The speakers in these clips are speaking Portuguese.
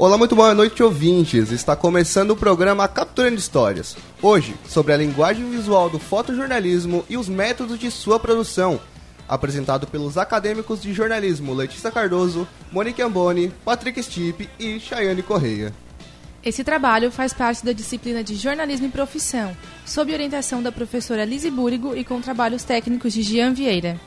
Olá, muito boa noite, ouvintes. Está começando o programa Capturando Histórias. Hoje, sobre a linguagem visual do fotojornalismo e os métodos de sua produção. Apresentado pelos acadêmicos de jornalismo Letícia Cardoso, Monique Amboni, Patrick Stipe e Chayane Correia. Esse trabalho faz parte da disciplina de Jornalismo e Profissão, sob orientação da professora Lise Búrigo e com trabalhos técnicos de Jean Vieira.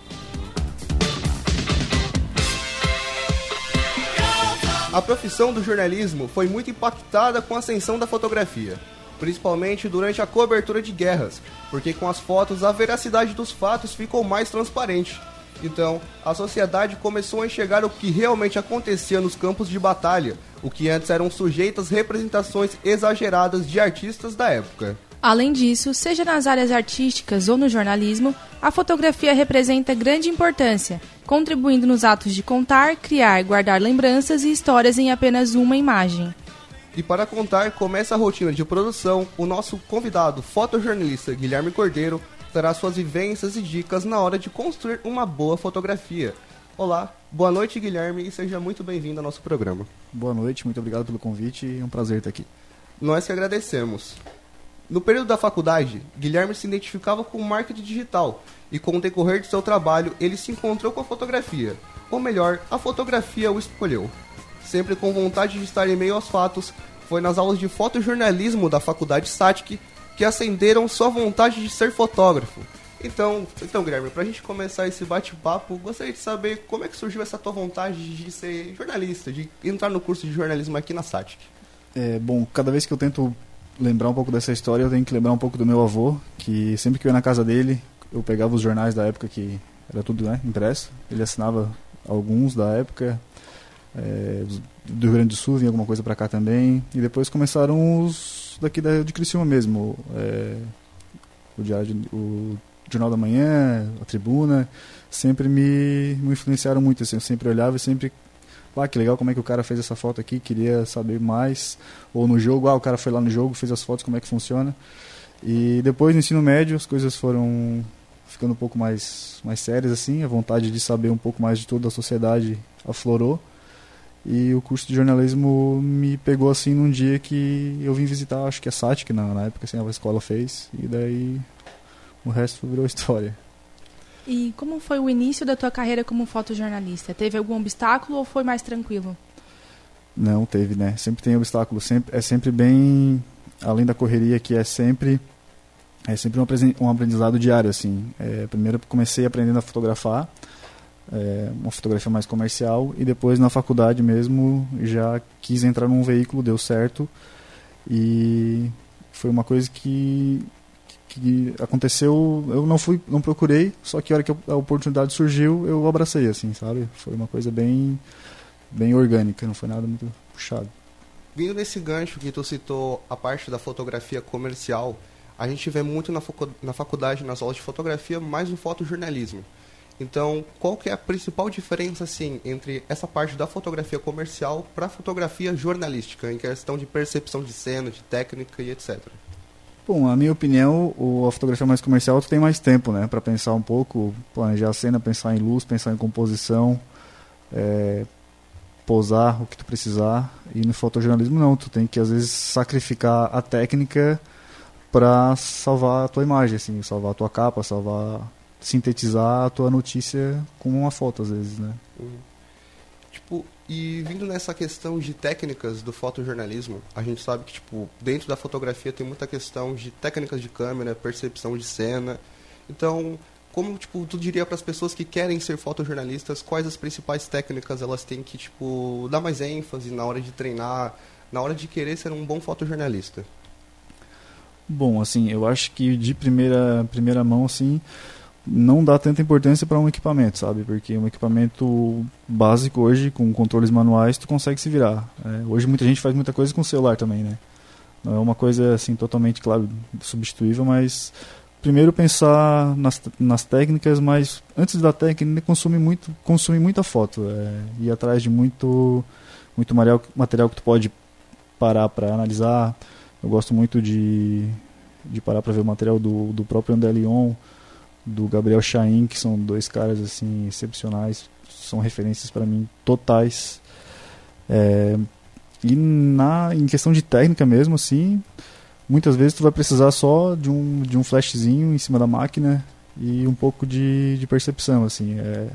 A profissão do jornalismo foi muito impactada com a ascensão da fotografia, principalmente durante a cobertura de guerras, porque com as fotos a veracidade dos fatos ficou mais transparente. Então, a sociedade começou a enxergar o que realmente acontecia nos campos de batalha, o que antes eram sujeitas representações exageradas de artistas da época. Além disso, seja nas áreas artísticas ou no jornalismo, a fotografia representa grande importância, contribuindo nos atos de contar, criar, guardar lembranças e histórias em apenas uma imagem. E para contar como essa rotina de produção, o nosso convidado fotojornalista Guilherme Cordeiro trará suas vivências e dicas na hora de construir uma boa fotografia. Olá, boa noite Guilherme e seja muito bem-vindo ao nosso programa. Boa noite, muito obrigado pelo convite e é um prazer estar aqui. Nós que agradecemos. No período da faculdade, Guilherme se identificava com marketing digital e com o decorrer de seu trabalho ele se encontrou com a fotografia. Ou melhor, a fotografia o escolheu. Sempre com vontade de estar em meio aos fatos, foi nas aulas de fotojornalismo da faculdade SATIC que acenderam sua vontade de ser fotógrafo. Então, então Guilherme, pra gente começar esse bate-papo, gostaria de saber como é que surgiu essa tua vontade de ser jornalista, de entrar no curso de jornalismo aqui na SATIC. É, bom, cada vez que eu tento lembrar um pouco dessa história, eu tenho que lembrar um pouco do meu avô, que sempre que eu ia na casa dele, eu pegava os jornais da época que era tudo né, impresso. Ele assinava alguns da época, é, do Rio Grande do Sul, vinha alguma coisa para cá também. E depois começaram os daqui da, de Criciúma mesmo, é, o Diário, o Jornal da Manhã, a Tribuna, sempre me, me influenciaram muito. Assim, eu sempre olhava e sempre ah, que legal como é que o cara fez essa foto aqui, queria saber mais. Ou no jogo, ah, o cara foi lá no jogo, fez as fotos, como é que funciona. E depois no ensino médio as coisas foram ficando um pouco mais, mais sérias assim, a vontade de saber um pouco mais de toda a sociedade aflorou. E o curso de jornalismo me pegou assim num dia que eu vim visitar, acho que a SATIC na, na época, assim, a escola fez, e daí o resto virou história. E como foi o início da tua carreira como fotojornalista? Teve algum obstáculo ou foi mais tranquilo? Não, teve, né? Sempre tem obstáculo. Sempre, é sempre bem. Além da correria, que é sempre. É sempre um aprendizado diário, assim. É, primeiro comecei aprendendo a fotografar, é, uma fotografia mais comercial, e depois na faculdade mesmo já quis entrar num veículo, deu certo. E foi uma coisa que que aconteceu, eu não fui, não procurei, só que a hora que a oportunidade surgiu, eu abracei assim, sabe? Foi uma coisa bem bem orgânica, não foi nada muito puxado. Vindo nesse gancho que tu citou a parte da fotografia comercial, a gente vê muito na, faculdade, nas aulas de fotografia, mais no fotojornalismo. Então, qual que é a principal diferença assim entre essa parte da fotografia comercial para a fotografia jornalística, em questão de percepção de cena, de técnica e etc? Bom, a minha opinião, o, a fotografia mais comercial tu tem mais tempo, né, para pensar um pouco, planejar a cena, pensar em luz, pensar em composição, é, posar o que tu precisar. E no fotojornalismo não, tu tem que às vezes sacrificar a técnica para salvar a tua imagem, assim, salvar a tua capa, salvar, sintetizar a tua notícia com uma foto às vezes, né? Uhum. Tipo, e vindo nessa questão de técnicas do fotojornalismo, a gente sabe que tipo, dentro da fotografia tem muita questão de técnicas de câmera, percepção de cena. Então, como tipo, tu diria para as pessoas que querem ser fotojornalistas, quais as principais técnicas elas têm que tipo dar mais ênfase na hora de treinar, na hora de querer ser um bom fotojornalista? Bom, assim, eu acho que de primeira primeira mão assim, não dá tanta importância para um equipamento, sabe? Porque um equipamento básico hoje, com controles manuais, tu consegue se virar. É, hoje muita gente faz muita coisa com o celular também, né? Não é uma coisa assim totalmente, claro, substituível, mas primeiro pensar nas, nas técnicas, mas antes da técnica consumir muito, consumir muita foto, é, ir atrás de muito, muito material, material que tu pode parar para analisar. Eu gosto muito de, de parar para ver o material do, do próprio André Lyon, do Gabriel Chain, que são dois caras assim excepcionais, são referências para mim totais. É, E na, em questão de técnica mesmo, assim, muitas vezes tu vai precisar só de um, de um flashzinho em cima da máquina e um pouco de, de percepção, assim. É,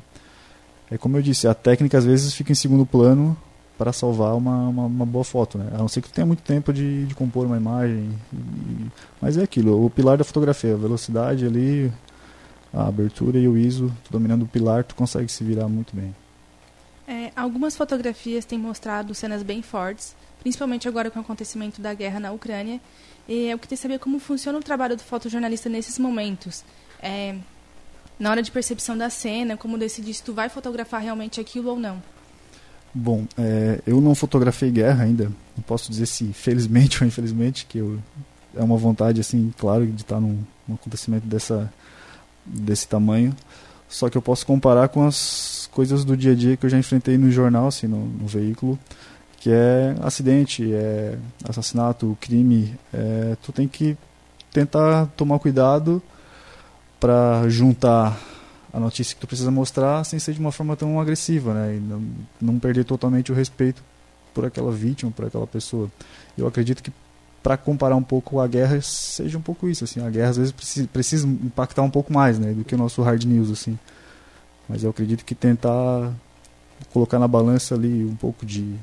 é como eu disse, a técnica às vezes fica em segundo plano para salvar uma, uma, uma, boa foto, né? A não ser que tu tenha muito tempo de, de compor uma imagem. E, mas é aquilo, o pilar da fotografia, a velocidade ali, a abertura e o ISO, dominando o pilar, tu consegue se virar muito bem. É, algumas fotografias têm mostrado cenas bem fortes, principalmente agora com o acontecimento da guerra na Ucrânia. E eu queria saber como funciona o trabalho do fotojornalista nesses momentos. É, na hora de percepção da cena, como decidir se tu vai fotografar realmente aquilo ou não. Bom, é, eu não fotografei guerra ainda. Não posso dizer se felizmente ou infelizmente, que eu, é uma vontade, assim, claro, de estar num, num acontecimento dessa, desse tamanho. Só que eu posso comparar com as coisas do dia a dia que eu já enfrentei no jornal, assim, no, no veículo, que é acidente, é assassinato, crime. É, tu tem que tentar tomar cuidado para juntar a notícia que tu precisa mostrar sem ser de uma forma tão agressiva, né? E não, não perder totalmente o respeito por aquela vítima, por aquela pessoa. Eu acredito que para comparar um pouco a guerra seja um pouco isso, assim. A guerra às vezes precisa, precisa impactar um pouco mais, né, do que o nosso hard news, assim. Mas eu acredito que tentar colocar na balança ali um pouco de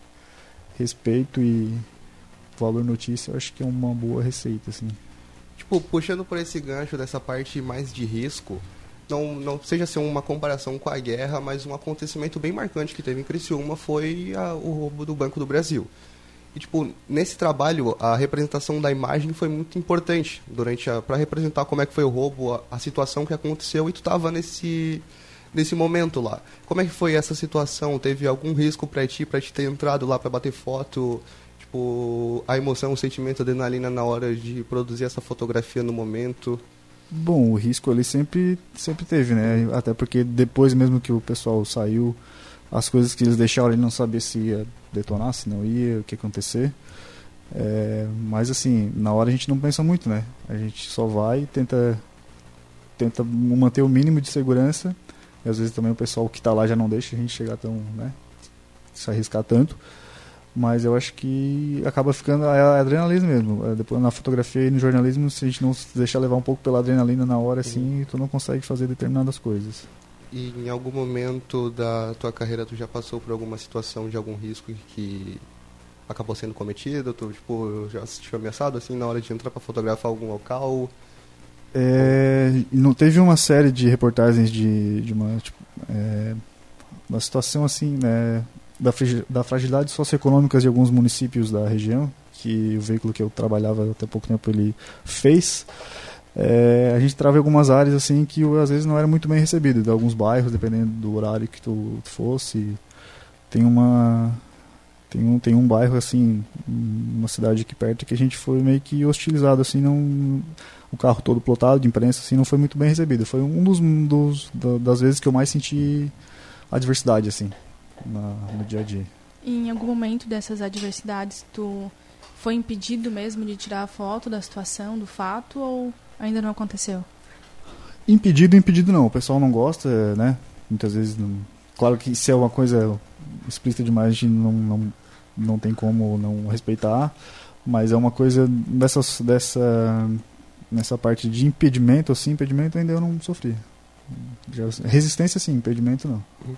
respeito e valor notícia, eu acho que é uma boa receita, assim. Tipo, puxando por esse gancho dessa parte mais de risco, não, não seja assim uma comparação com a guerra, mas um acontecimento bem marcante que teve em Criciúma foi a, o roubo do Banco do Brasil. E, tipo, nesse trabalho, a representação da imagem foi muito importante durante para representar como é que foi o roubo, a, a situação que aconteceu, e tu estava nesse nesse momento lá. Como é que foi essa situação? Teve algum risco para ti, para te ter entrado lá para bater foto? Tipo, a emoção, o sentimento, a adrenalina na hora de produzir essa fotografia no momento? Bom, o risco ali sempre, sempre teve, né? Até porque depois mesmo que o pessoal saiu, as coisas que eles deixaram ele não sabia se ia detonar, se não ia, o que ia acontecer. É, mas assim, na hora a gente não pensa muito, né? A gente só vai e tenta, tenta manter o mínimo de segurança. E às vezes também o pessoal que está lá já não deixa a gente chegar tão, né? Se arriscar tanto. Mas eu acho que acaba ficando a adrenalina mesmo. É, depois na fotografia e no jornalismo, se a gente não se deixar levar um pouco pela adrenalina na hora, assim, tu não consegue fazer determinadas coisas. E em algum momento da tua carreira tu já passou por alguma situação de algum risco que acabou sendo cometido? Tu tipo, já se sentiu ameaçado assim na hora de entrar para fotografar algum local? É, não teve uma série de reportagens de, de uma tipo, é, uma situação assim, né, da, da fragilidade socioeconômica de alguns municípios da região, que o veículo que eu trabalhava até pouco tempo ele fez. É, a gente trava algumas áreas assim que às vezes não era muito bem recebido, de alguns bairros, dependendo do horário que tu, tu fosse. Tem uma tem um, tem um bairro assim, uma cidade aqui perto que a gente foi meio que hostilizado assim, não o carro todo plotado de imprensa assim não foi muito bem recebido. Foi um dos, dos das vezes que eu mais senti adversidade assim na, no dia a dia. em algum momento dessas adversidades, tu foi impedido mesmo de tirar a foto da situação, do fato, ou ainda não aconteceu? Impedido, impedido não. O pessoal não gosta, né? Muitas vezes, não... claro que se é uma coisa explícita demais, a gente não, não, não tem como não respeitar, mas é uma coisa dessas, dessa, nessa parte de impedimento, assim, impedimento ainda eu não sofri. Resistência sim, impedimento não. Uhum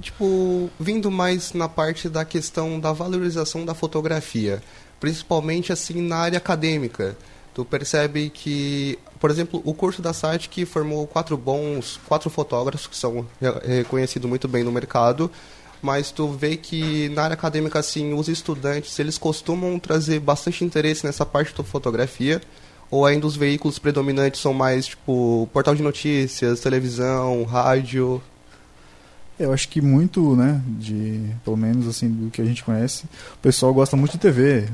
tipo, vindo mais na parte da questão da valorização da fotografia, principalmente assim na área acadêmica. Tu percebe que, por exemplo, o curso da SAT que formou quatro bons, quatro fotógrafos que são reconhecidos muito bem no mercado, mas tu vê que na área acadêmica assim, os estudantes, eles costumam trazer bastante interesse nessa parte da fotografia, ou ainda os veículos predominantes são mais tipo portal de notícias, televisão, rádio, eu acho que muito, né, de, pelo menos assim, do que a gente conhece, o pessoal gosta muito de TV,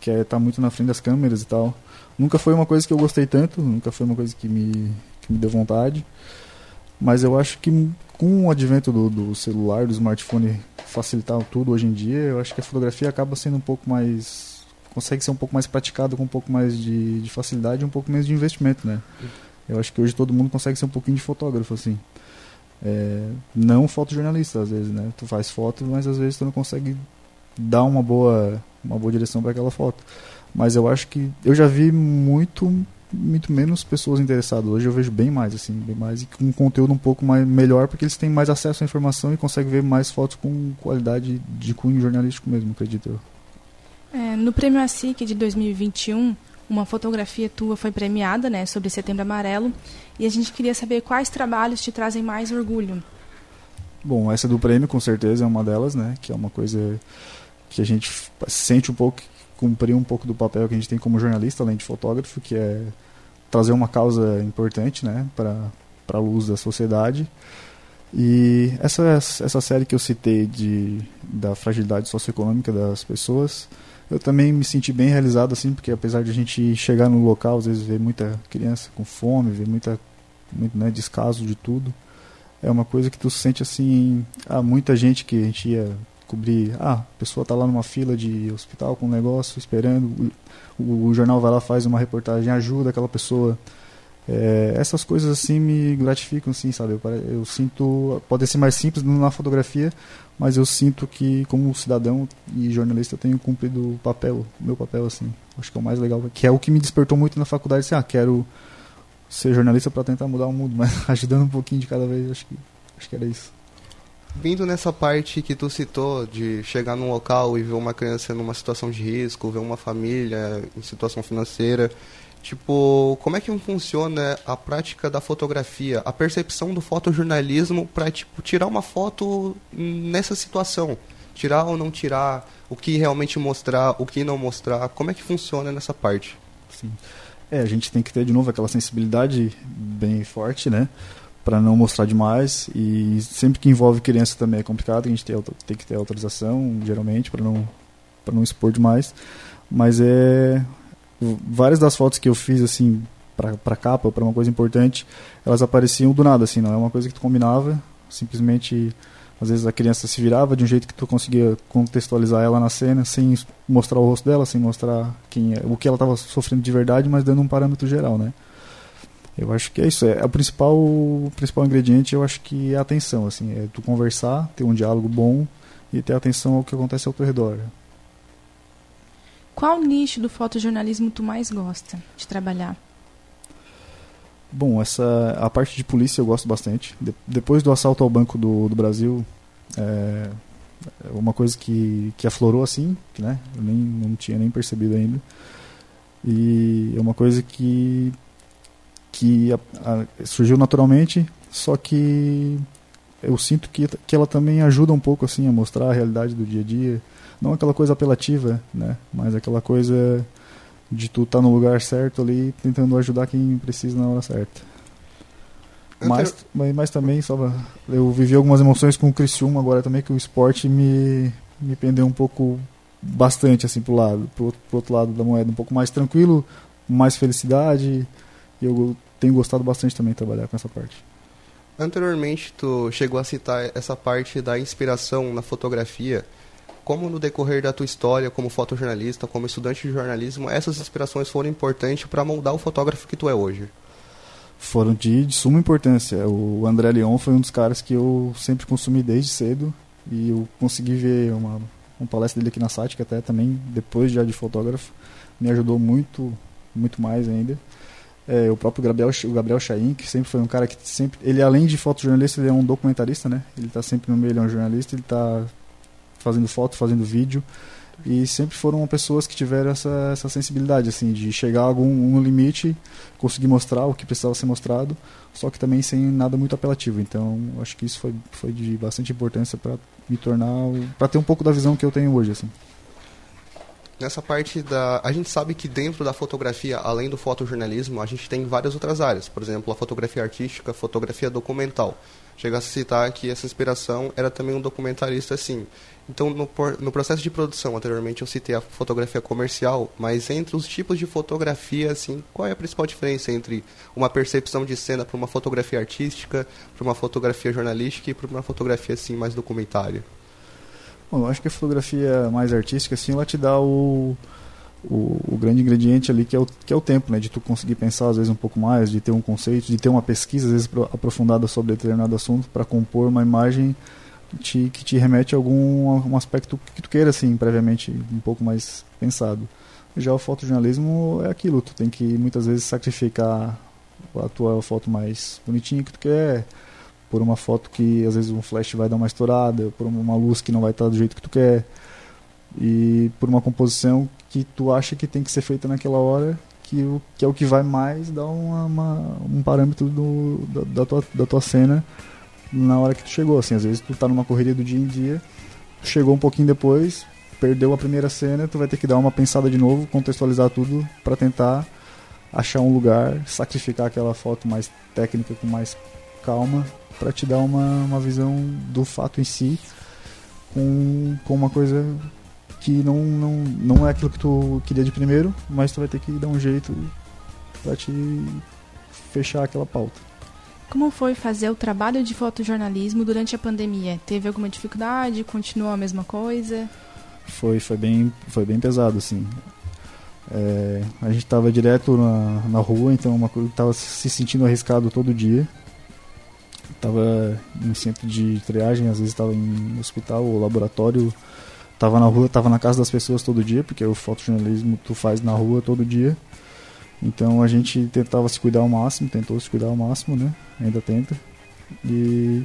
quer estar tá muito na frente das câmeras e tal. Nunca foi uma coisa que eu gostei tanto, nunca foi uma coisa que me, que me deu vontade. Mas eu acho que com o advento do, do celular, do smartphone facilitar tudo hoje em dia, eu acho que a fotografia acaba sendo um pouco mais. consegue ser um pouco mais praticada com um pouco mais de, de facilidade e um pouco menos de investimento, né? Eu acho que hoje todo mundo consegue ser um pouquinho de fotógrafo, assim. É, não fotojornalista, às vezes, né? Tu faz foto, mas às vezes tu não consegue dá uma boa, uma boa direção para aquela foto. Mas eu acho que eu já vi muito muito menos pessoas interessadas. Hoje eu vejo bem mais, assim, bem mais e com um conteúdo um pouco mais melhor, porque eles têm mais acesso à informação e conseguem ver mais fotos com qualidade de cunho jornalístico mesmo, acredito eu. É, no Prêmio ASIC de 2021, uma fotografia tua foi premiada, né, sobre Setembro Amarelo, e a gente queria saber quais trabalhos te trazem mais orgulho. Bom, essa do prêmio com certeza é uma delas, né, que é uma coisa que a gente sente um pouco cumprir um pouco do papel que a gente tem como jornalista, além de fotógrafo, que é trazer uma causa importante, né, para a luz da sociedade. E essa essa série que eu citei de da fragilidade socioeconômica das pessoas, eu também me senti bem realizado assim, porque apesar de a gente chegar no local, às vezes ver muita criança com fome, ver muita muito, né, descaso de tudo, é uma coisa que tu sente assim, há muita gente que a gente ia cobrir, ah, a pessoa está lá numa fila de hospital com um negócio esperando, o, o, jornal vai lá faz uma reportagem, ajuda aquela pessoa. É, essas coisas assim me gratificam, assim, sabe? Eu, eu, sinto, pode ser mais simples na fotografia, mas eu sinto que como cidadão e jornalista eu tenho cumprido o papel, meu papel assim. Acho que é o mais legal, que é o que me despertou muito na faculdade, assim, ah, quero ser jornalista para tentar mudar o mundo, mas ajudando um pouquinho de cada vez, acho que acho que era isso vindo nessa parte que tu citou de chegar num local e ver uma criança numa situação de risco, ver uma família em situação financeira, tipo, como é que funciona a prática da fotografia, a percepção do fotojornalismo para tipo tirar uma foto nessa situação, tirar ou não tirar, o que realmente mostrar, o que não mostrar, como é que funciona nessa parte? Sim. É, a gente tem que ter de novo aquela sensibilidade bem forte, né? Para não mostrar demais. E sempre que envolve criança também é complicado a gente tem, tem que ter autorização geralmente para não para não expor demais. Mas é várias das fotos que eu fiz assim para para capa para uma coisa importante elas apareciam do nada assim não é uma coisa que tu combinava. Simplesmente às vezes a criança se virava de um jeito que tu conseguia contextualizar ela na cena sem mostrar o rosto dela sem mostrar quem é, o que ela estava sofrendo de verdade mas dando um parâmetro geral né eu acho que é isso. É, é o principal, o principal ingrediente, eu acho que é a atenção. Assim, é tu conversar, ter um diálogo bom e ter atenção ao que acontece ao teu redor. Qual nicho do fotojornalismo tu mais gosta de trabalhar? Bom, essa a parte de polícia eu gosto bastante. De, depois do assalto ao Banco do, do Brasil, é, é uma coisa que, que aflorou assim, né? Eu nem, não tinha nem percebido ainda. E é uma coisa que que a, a, surgiu naturalmente, só que eu sinto que, que ela também ajuda um pouco assim a mostrar a realidade do dia a dia, não aquela coisa apelativa, né, mas aquela coisa de tu estar tá no lugar certo ali, tentando ajudar quem precisa na hora certa. Mas, mas, mas também, só eu vivi algumas emoções com o Criciúma agora também, que o esporte me, me pendeu um pouco, bastante assim pro lado, pro, pro outro lado da moeda, um pouco mais tranquilo, mais felicidade, e eu tenho gostado bastante também de trabalhar com essa parte. Anteriormente, tu chegou a citar essa parte da inspiração na fotografia. Como no decorrer da tua história como fotojornalista, como estudante de jornalismo, essas inspirações foram importantes para moldar o fotógrafo que tu é hoje? Foram de, de suma importância. O André Leon foi um dos caras que eu sempre consumi desde cedo e eu consegui ver uma, uma palestra dele aqui na SAT, que até também, depois já de fotógrafo, me ajudou muito, muito mais ainda. É, o próprio Gabriel, o Gabriel Chaim, que sempre foi um cara que sempre. Ele, além de fotojornalista, ele é um documentarista, né? Ele está sempre no meio, ele é um jornalista, ele está fazendo foto, fazendo vídeo. E sempre foram pessoas que tiveram essa, essa sensibilidade, assim, de chegar a algum um limite, conseguir mostrar o que precisava ser mostrado, só que também sem nada muito apelativo. Então, acho que isso foi, foi de bastante importância para me tornar. para ter um pouco da visão que eu tenho hoje, assim nessa parte da. A gente sabe que dentro da fotografia, além do fotojornalismo, a gente tem várias outras áreas. Por exemplo, a fotografia artística, fotografia documental. Chega a citar que essa inspiração era também um documentarista assim. Então, no, no processo de produção, anteriormente eu citei a fotografia comercial, mas entre os tipos de fotografia, assim, qual é a principal diferença entre uma percepção de cena para uma fotografia artística, para uma fotografia jornalística e para uma fotografia assim mais documentária? Bom, eu acho que a fotografia mais artística, assim, ela te dá o, o, o, grande ingrediente ali, que é, o, que é o tempo, né? De tu conseguir pensar, às vezes, um pouco mais, de ter um conceito, de ter uma pesquisa, às vezes, aprofundada sobre determinado assunto para compor uma imagem te, que te remete a algum um aspecto que tu queira, assim, previamente, um pouco mais pensado. Já o fotojornalismo é aquilo, tu tem que muitas vezes sacrificar a tua foto mais bonitinha que tu quer, por uma foto que às vezes um flash vai dar uma estourada, por uma luz que não vai estar do jeito que tu quer, e por uma composição que tu acha que tem que ser feita naquela hora, que, o, que é o que vai mais dar uma, uma um parâmetro do, da, da, tua, da tua cena na hora que tu chegou. Assim, às vezes tu tá numa correria do dia em dia, chegou um pouquinho depois, perdeu a primeira cena, tu vai ter que dar uma pensada de novo, contextualizar tudo para tentar achar um lugar, sacrificar aquela foto mais técnica com mais calma para te dar uma, uma visão do fato em si com, com uma coisa que não, não, não é aquilo que tu queria de primeiro, mas tu vai ter que dar um jeito para te fechar aquela pauta. Como foi fazer o trabalho de fotojornalismo durante a pandemia? Teve alguma dificuldade? Continuou a mesma coisa? Foi, foi bem, foi bem pesado, assim. É, a gente estava direto na, na rua, então uma coisa estava se sentindo arriscado todo dia. Tava em centro de triagem, às vezes estava em hospital ou laboratório. Tava na rua, tava na casa das pessoas todo dia, porque o fotojornalismo tu faz na rua todo dia. Então a gente tentava se cuidar ao máximo, tentou se cuidar ao máximo, né? Ainda tenta. E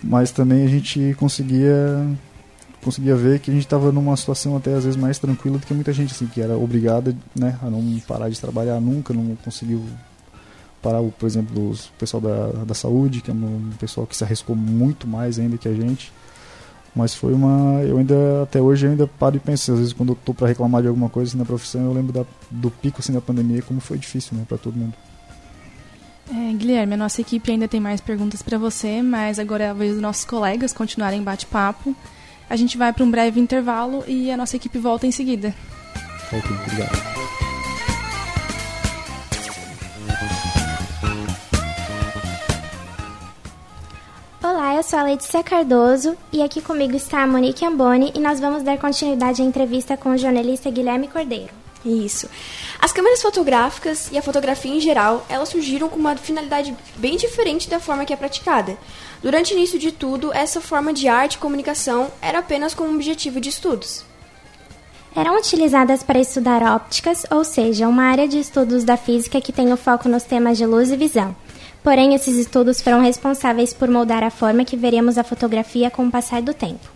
mas também a gente conseguia conseguia ver que a gente estava numa situação até às vezes mais tranquila do que muita gente assim que era obrigada né a não parar de trabalhar nunca não conseguiu parar por exemplo o pessoal da, da saúde que é um pessoal que se arriscou muito mais ainda que a gente mas foi uma eu ainda até hoje eu ainda paro e penso às vezes quando eu tô para reclamar de alguma coisa assim, na profissão eu lembro da, do pico assim da pandemia como foi difícil né para todo mundo é, Guilherme, a nossa equipe ainda tem mais perguntas para você, mas agora é a vez dos nossos colegas continuarem bate-papo. A gente vai para um breve intervalo e a nossa equipe volta em seguida. Ok, obrigado. Sou a Letícia Cardoso e aqui comigo está a Monique Amboni e nós vamos dar continuidade à entrevista com o jornalista Guilherme Cordeiro. Isso. As câmeras fotográficas e a fotografia em geral, elas surgiram com uma finalidade bem diferente da forma que é praticada. Durante o início de tudo, essa forma de arte e comunicação era apenas como objetivo de estudos. Eram utilizadas para estudar ópticas, ou seja, uma área de estudos da física que tem o foco nos temas de luz e visão. Porém, esses estudos foram responsáveis por moldar a forma que veremos a fotografia com o passar do tempo.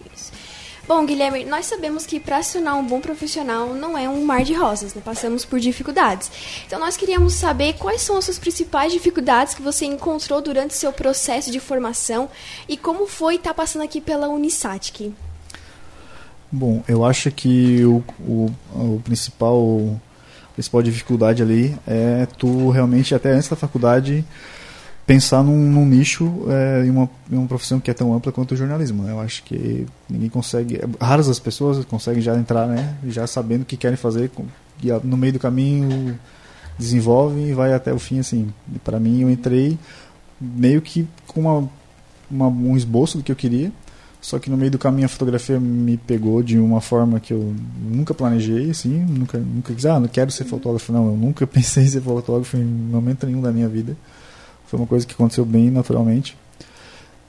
Bom, Guilherme, nós sabemos que para se tornar um bom profissional não é um mar de rosas, né? passamos por dificuldades. Então, nós queríamos saber quais são as suas principais dificuldades que você encontrou durante seu processo de formação e como foi estar passando aqui pela Unisatic. Bom, eu acho que o, o, o principal, a principal dificuldade ali é tu realmente, até antes da faculdade, pensar num, num nicho é, em, uma, em uma profissão que é tão ampla quanto o jornalismo. Né? Eu acho que ninguém consegue, é, raras as pessoas conseguem já entrar, né, já sabendo o que querem fazer, e no meio do caminho desenvolvem e vai até o fim assim. Para mim, eu entrei meio que com uma, uma, um esboço do que eu queria, só que no meio do caminho a fotografia me pegou de uma forma que eu nunca planejei, assim, nunca, nunca quis, ah, não quero ser fotógrafo, não, eu nunca pensei em ser fotógrafo em momento nenhum da minha vida. Foi uma coisa que aconteceu bem naturalmente.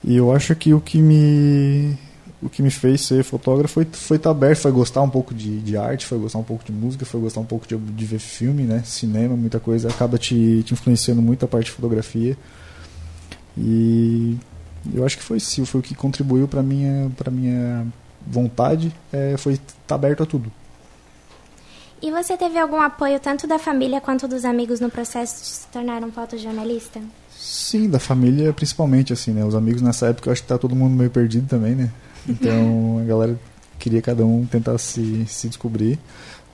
E eu acho que o que me o que me fez ser fotógrafo foi foi estar aberto, foi gostar um pouco de, de arte, foi gostar um pouco de música, foi gostar um pouco de, de ver filme, né, cinema, muita coisa acaba te, te influenciando muito a parte de fotografia. E eu acho que foi sim, foi o que contribuiu para minha para minha vontade, é, foi estar aberto a tudo. E você teve algum apoio tanto da família quanto dos amigos no processo de se tornar um fotojornalista? Sim, da família principalmente, assim, né? Os amigos nessa época eu acho que tá todo mundo meio perdido também, né? Então a galera queria cada um tentar se, se descobrir.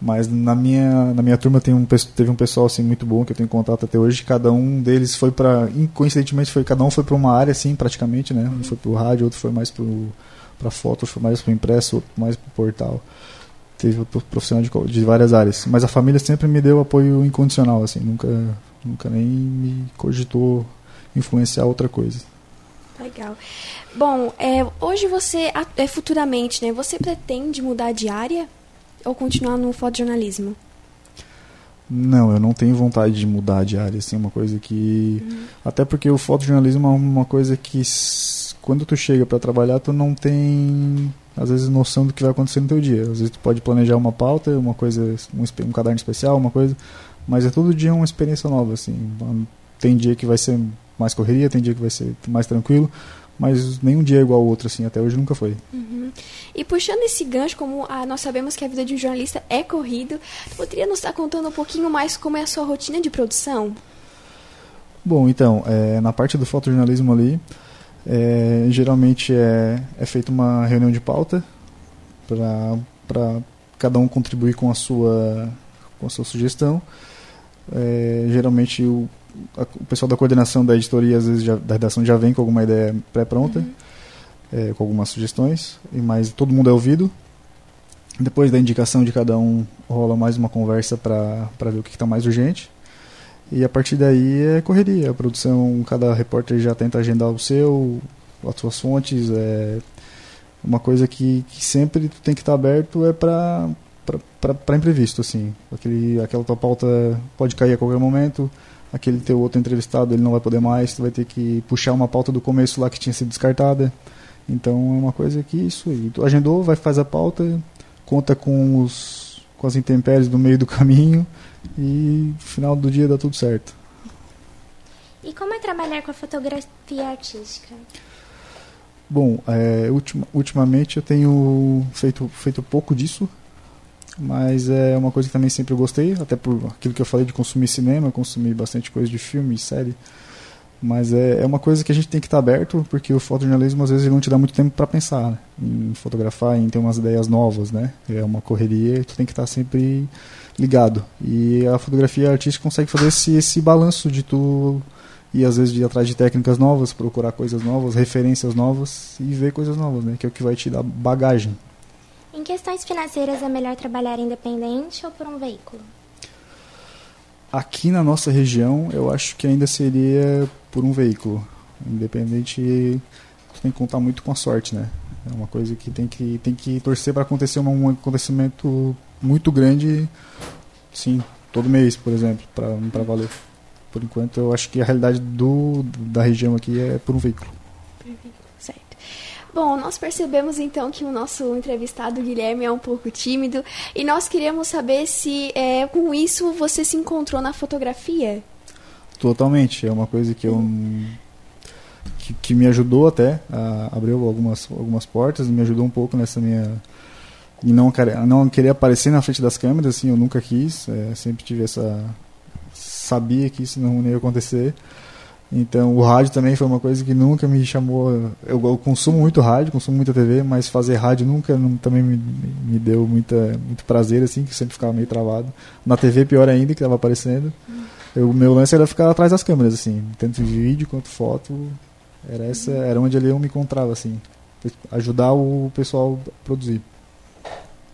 Mas na minha, na minha turma tem um, teve um pessoal assim muito bom que eu tenho contato até hoje. Cada um deles foi para, coincidentemente foi cada um foi para uma área assim, praticamente, né? Um foi pro rádio, outro foi mais para foto, outro foi mais pro impresso, outro mais pro portal. Teve profissional de, de várias áreas, mas a família sempre me deu apoio incondicional assim, nunca nunca nem me cogitou influenciar outra coisa. Legal. Bom, é, hoje você, é, futuramente, né, você pretende mudar de área ou continuar no fotojornalismo? Não, eu não tenho vontade de mudar de área, assim, uma coisa que... Uhum. Até porque o fotojornalismo é uma coisa que quando tu chega para trabalhar, tu não tem às vezes noção do que vai acontecer no teu dia. Às vezes tu pode planejar uma pauta, uma coisa, um, um caderno especial, uma coisa, mas é todo dia uma experiência nova, assim. Tem dia que vai ser mais correria, tem dia que vai ser mais tranquilo, mas nenhum dia é igual ao outro, assim, até hoje nunca foi. Uhum. E puxando esse gancho, como ah, nós sabemos que a vida de um jornalista é corrido, poderia nos estar contando um pouquinho mais como é a sua rotina de produção? Bom, então, é, na parte do fotojornalismo ali, é, geralmente é, é feita uma reunião de pauta para cada um contribuir com a sua, com a sua sugestão. É, geralmente o, o pessoal da coordenação da editoria, às vezes já, da redação, já vem com alguma ideia pré-pronta, uhum. é, com algumas sugestões, mas todo mundo é ouvido. Depois da indicação de cada um, rola mais uma conversa para ver o que está mais urgente. E a partir daí é correria. A produção, cada repórter já tenta agendar o seu, as suas fontes. É uma coisa que, que sempre tu tem que estar aberto é para para imprevisto assim aquele aquela tua pauta pode cair a qualquer momento aquele teu outro entrevistado ele não vai poder mais tu vai ter que puxar uma pauta do começo lá que tinha sido descartada então é uma coisa que isso aí tu agendou vai fazer a pauta conta com os com as intempéries do meio do caminho e no final do dia dá tudo certo. E como é trabalhar com a fotografia artística? Bom, é, ultima, ultimamente eu tenho feito, feito pouco disso, mas é uma coisa que também sempre gostei, até por aquilo que eu falei de consumir cinema, consumir bastante coisa de filme e série. Mas é, é uma coisa que a gente tem que estar aberto, porque o fotojornalismo às vezes não te dá muito tempo para pensar né? em fotografar, em ter umas ideias novas, né? É uma correria, tu tem que estar sempre ligado. E a fotografia artística consegue fazer esse, esse balanço de tu ir às vezes ir atrás de técnicas novas, procurar coisas novas, referências novas e ver coisas novas, né? Que é o que vai te dar bagagem. Em questões financeiras é melhor trabalhar independente ou por um veículo? Aqui na nossa região, eu acho que ainda seria por um veículo. Independente, tu tem que contar muito com a sorte, né? É uma coisa que tem que, tem que torcer para acontecer um acontecimento muito grande, sim, todo mês, por exemplo, para valer. Por enquanto, eu acho que a realidade do, da região aqui é por um veículo. Certo. Bom, nós percebemos então que o nosso entrevistado Guilherme é um pouco tímido e nós queríamos saber se é, com isso você se encontrou na fotografia. Totalmente, é uma coisa que eu que, que me ajudou até a abriu algumas algumas portas, me ajudou um pouco nessa minha e não, não querer aparecer na frente das câmeras, assim, eu nunca quis, é, sempre tive essa sabia que isso não ia acontecer. Então, o rádio também foi uma coisa que nunca me chamou. Eu, eu consumo muito rádio, consumo muita TV, mas fazer rádio nunca não, também me, me deu muita, muito prazer, assim, que sempre ficava meio travado. Na TV, pior ainda, que estava aparecendo. O meu lance era ficar atrás das câmeras, assim, tanto vídeo quanto foto. Era, essa, era onde ali eu me encontrava, assim, ajudar o pessoal a produzir.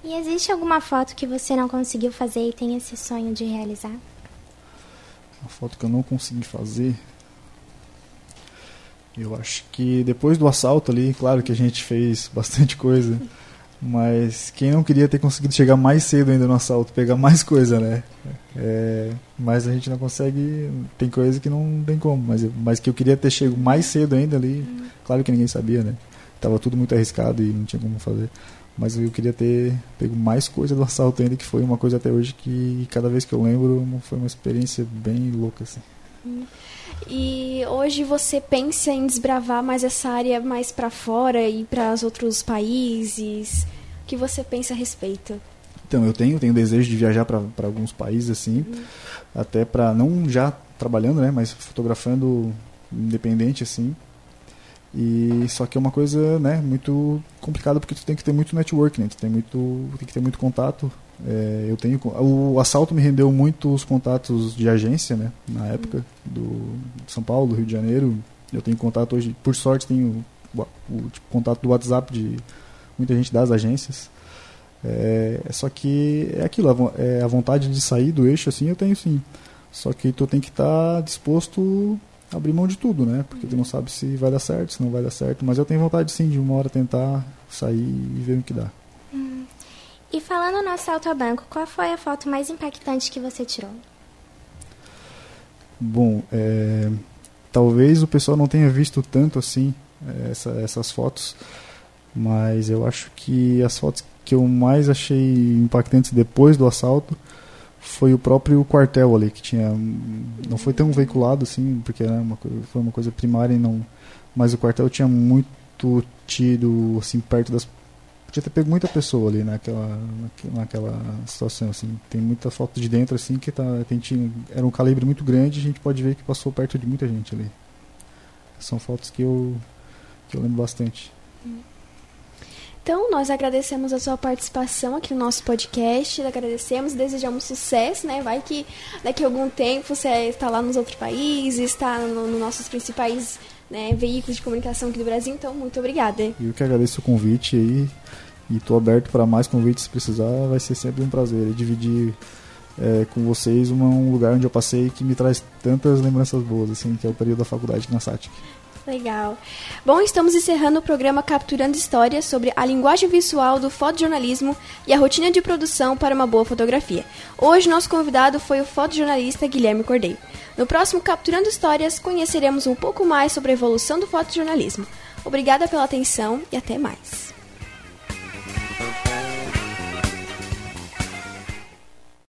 E existe alguma foto que você não conseguiu fazer e tem esse sonho de realizar? Uma foto que eu não consegui fazer. Eu acho que depois do assalto ali, claro que a gente fez bastante coisa, mas quem não queria ter conseguido chegar mais cedo ainda no assalto, pegar mais coisa, né? É, mas a gente não consegue, tem coisa que não tem como, mas, mas que eu queria ter chegado mais cedo ainda ali, claro que ninguém sabia, né? Tava tudo muito arriscado e não tinha como fazer. Mas eu queria ter pego mais coisa do assalto ainda, que foi uma coisa até hoje que cada vez que eu lembro foi uma experiência bem louca. Assim. E hoje você pensa em desbravar mais essa área mais para fora e para os outros países? O que você pensa a respeito? Então, eu tenho, tenho desejo de viajar para alguns países assim, até para não já trabalhando, né, mas fotografando independente assim, e só que é uma coisa, né, muito complicada porque tu tem que ter muito network, né? Tu tem muito, tem que ter muito contato. É, eu tenho o assalto me rendeu muitos contatos de agência, né, na época do São Paulo, do Rio de Janeiro. Eu tenho contato hoje, por sorte, tenho o, o tipo, contato do WhatsApp de muita gente das agências. É, só que é aquilo, a, é, a vontade de sair do eixo assim, eu tenho sim. Só que tu tem que estar tá disposto abrir mão de tudo, né? Porque tu não sabe se vai dar certo, se não vai dar certo. Mas eu tenho vontade sim de uma hora tentar sair e ver o que dá. E falando no assalto ao banco, qual foi a foto mais impactante que você tirou? Bom, é, talvez o pessoal não tenha visto tanto assim é, essa, essas fotos, mas eu acho que as fotos que eu mais achei impactantes depois do assalto foi o próprio quartel ali, que tinha. Não foi tão veiculado assim, porque era uma, foi uma coisa primária e não. Mas o quartel tinha muito tido, assim, perto das. Podia ter pego muita pessoa ali naquela, naquela situação, assim. Tem muita foto de dentro, assim, que tá, tem, era um calibre muito grande a gente pode ver que passou perto de muita gente ali. São fotos que eu, que eu lembro bastante. Então, nós agradecemos a sua participação aqui no nosso podcast, agradecemos, desejamos sucesso, né? Vai que daqui a algum tempo você está lá nos outros países, está nos no nossos principais né, veículos de comunicação aqui do Brasil, então muito obrigada. Eu que agradeço o convite aí e estou aberto para mais convites se precisar, vai ser sempre um prazer dividir é, com vocês um lugar onde eu passei que me traz tantas lembranças boas, assim, que é o período da faculdade na SATIC. Legal. Bom, estamos encerrando o programa Capturando Histórias sobre a linguagem visual do fotojornalismo e a rotina de produção para uma boa fotografia. Hoje, nosso convidado foi o fotojornalista Guilherme Cordeiro. No próximo Capturando Histórias, conheceremos um pouco mais sobre a evolução do fotojornalismo. Obrigada pela atenção e até mais.